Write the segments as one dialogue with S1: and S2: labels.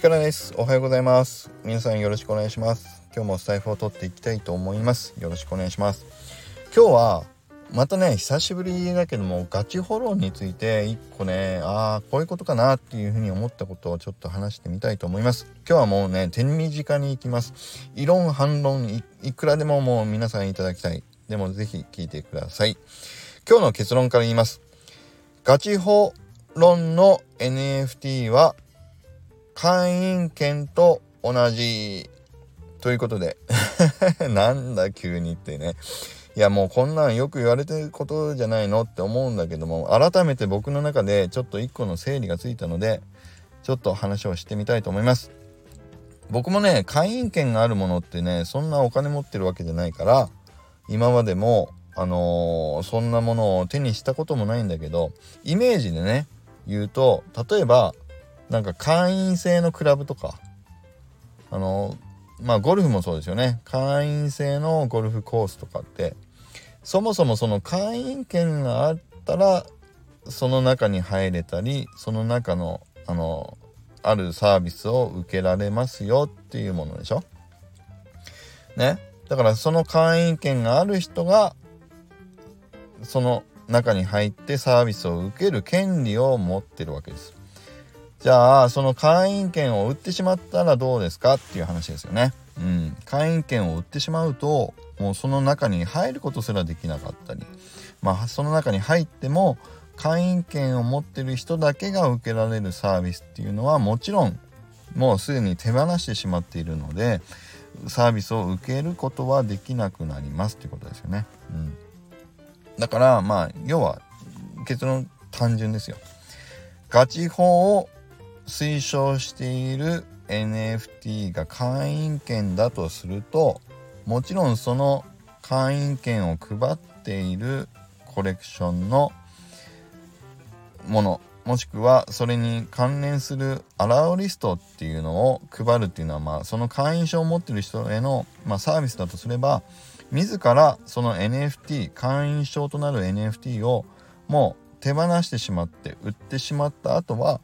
S1: 力ですおはようございます。皆さんよろしくお願いします。今日もスタイフを取っていきたいと思います。よろしくお願いします。今日はまたね久しぶりだけどもガチホロンについて一個ねああこういうことかなっていうふうに思ったことをちょっと話してみたいと思います。今日はもうね手短に行きます。異論反論いくらでももう皆さんいただきたい。でもぜひ聞いてください。今日の結論から言います。ガチホロンの NFT は会員権と同じ。ということで。なんだ急にってね。いやもうこんなんよく言われてることじゃないのって思うんだけども改めて僕の中でちょっと一個の整理がついたのでちょっと話をしてみたいと思います。僕もね会員権があるものってねそんなお金持ってるわけじゃないから今までもあのー、そんなものを手にしたこともないんだけどイメージでね言うと例えばなんか会員制のクラブとか。あのまあゴルフもそうですよね。会員制のゴルフコースとかって。そもそもその会員権があったらその中に入れたりその中のあのあるサービスを受けられますよっていうものでしょ。ね。だからその会員権がある人がその中に入ってサービスを受ける権利を持ってるわけです。じゃあその会員権を売ってしまったらどうですかっていう話ですよね。うん、会員権を売ってしまうともうその中に入ることすらできなかったりまあその中に入っても会員権を持ってる人だけが受けられるサービスっていうのはもちろんもうすでに手放してしまっているのでサービスを受けることはできなくなりますっていうことですよね。うん、だからまあ要は結論単純ですよ。ガチ法を推奨している NFT が会員権だとするともちろんその会員権を配っているコレクションのものもしくはそれに関連するアラウリストっていうのを配るっていうのはまあその会員証を持ってる人への、まあ、サービスだとすれば自らその NFT 会員証となる NFT をもう手放してしまって売ってしまった後は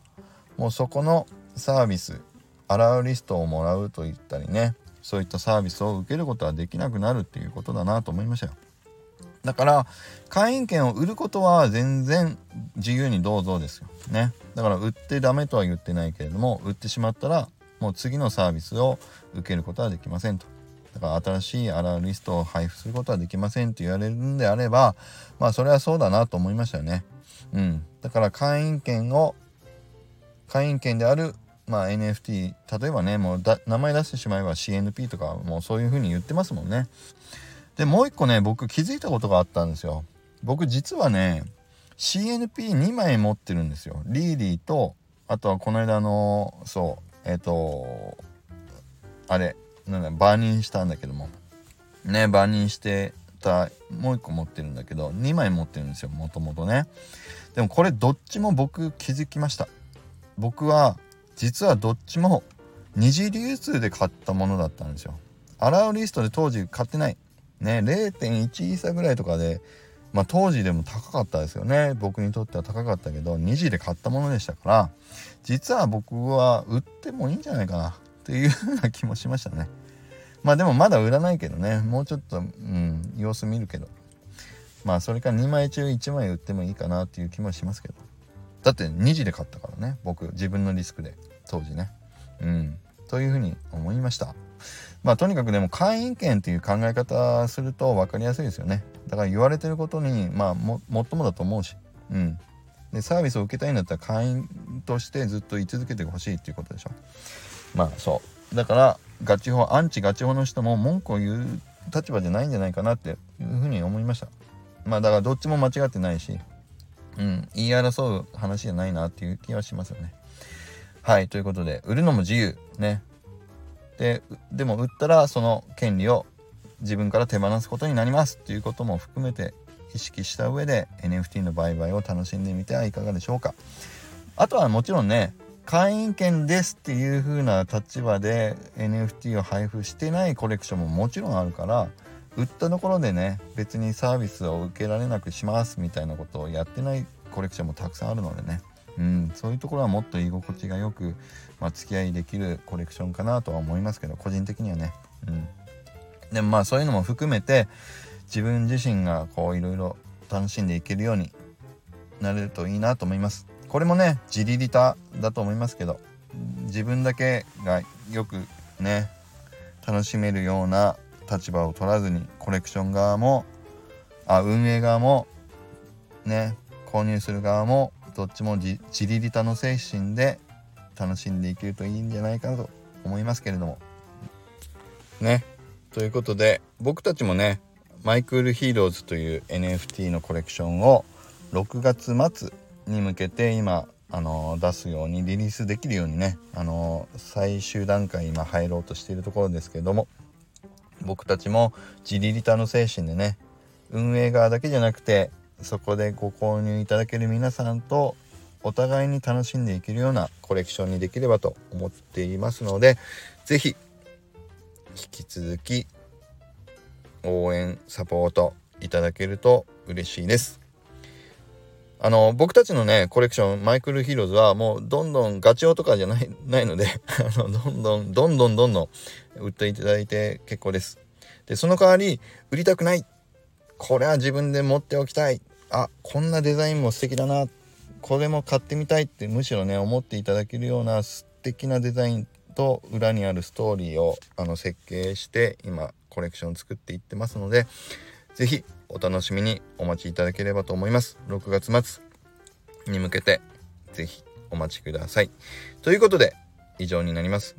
S1: もうそこのサービスアラウリストをもらうといったりねそういったサービスを受けることはできなくなるっていうことだなと思いましたよ。だから会員権を売ることは全然自由にどうぞですよね。だから売ってダメとは言ってないけれども売ってしまったらもう次のサービスを受けることはできませんと。だから新しいアラリストを配布することはできませんと言われるんであればまあそれはそうだなと思いましたよね。うん。だから会員権を会員権である、まあ、NFT 例えばねもう名前出してしまえば CNP とかもうそういう風に言ってますもんね。でもう一個ね僕気づいたことがあったんですよ。僕実はね CNP2 枚持ってるんですよ。リーディーとあとはこの間のそうえっ、ー、とあれなんだバーニンしたんだけども。ねバーニンしてたもう一個持ってるんだけど2枚持ってるんですよもともとね。でもこれどっちも僕気づきました。僕は実はどっちも二次流通で買ったものだったんですよ。アラウリストで当時買ってない。ね、0.1イーサぐらいとかで、まあ当時でも高かったですよね。僕にとっては高かったけど、2次で買ったものでしたから、実は僕は売ってもいいんじゃないかなっていうふうな気もしましたね。まあでもまだ売らないけどね、もうちょっと、うん、様子見るけど。まあそれから2枚中1枚売ってもいいかなっていう気もしますけど。だって2時で買ったからね。僕自分のリスクで。当時ね。うん。というふうに思いました。まあとにかくでも会員権っていう考え方すると分かりやすいですよね。だから言われてることにまあももっともだと思うし。うん。でサービスを受けたいんだったら会員としてずっと居続けてほしいっていうことでしょ。まあそう。だからガチ法アンチガチ法の人も文句を言う立場じゃないんじゃないかなっていうふうに思いました。まあだからどっちも間違ってないし。うん、言い争う話じゃないなっていう気はしますよね。はい、ということで、売るのも自由。ね。で、でも売ったらその権利を自分から手放すことになりますっていうことも含めて意識した上で NFT の売買を楽しんでみてはいかがでしょうか。あとはもちろんね、会員権ですっていう風な立場で NFT を配布してないコレクションももちろんあるから、売ったところでね別にサービスを受けられなくしますみたいなことをやってないコレクションもたくさんあるのでねうん、そういうところはもっと居心地がよく、まあ、付き合いできるコレクションかなとは思いますけど個人的にはね。うん、でもまあそういうのも含めて自分自身がこういろいろ楽しんでいけるようになれるといいなと思います。これもね自利利他だと思いますけど自分だけがよくね楽しめるような立場を取らずにコレクション側もあ運営側もね購入する側もどっちも自利利他の精神で楽しんでいけるといいんじゃないかなと思いますけれども。ね。ということで僕たちもねマイクールヒーローズという NFT のコレクションを6月末に向けて今あの出すようにリリースできるようにねあの最終段階今入ろうとしているところですけれども僕たちも自利利他の精神でね運営側だけじゃなくてそこでご購入いただける皆さんとお互いに楽しんでいけるようなコレクションにできればと思っていますので是非引き続き応援サポートいただけると嬉しいです。あの僕たちのねコレクションマイクルヒーローズはもうどんどんガチオとかじゃないないので あのどんどんどんどんどんどん売っていただいて結構です。でその代わり売りたくない。これは自分で持っておきたい。あこんなデザインも素敵だな。これも買ってみたいってむしろね思っていただけるような素敵なデザインと裏にあるストーリーをあの設計して今コレクション作っていってますのでぜひお楽しみにお待ちいただければと思います。6月末に向けてぜひお待ちください。ということで以上になります。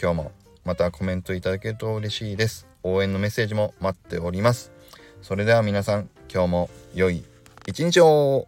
S1: 今日もまたコメントいただけると嬉しいです。応援のメッセージも待っております。それでは皆さん今日も良い一日を。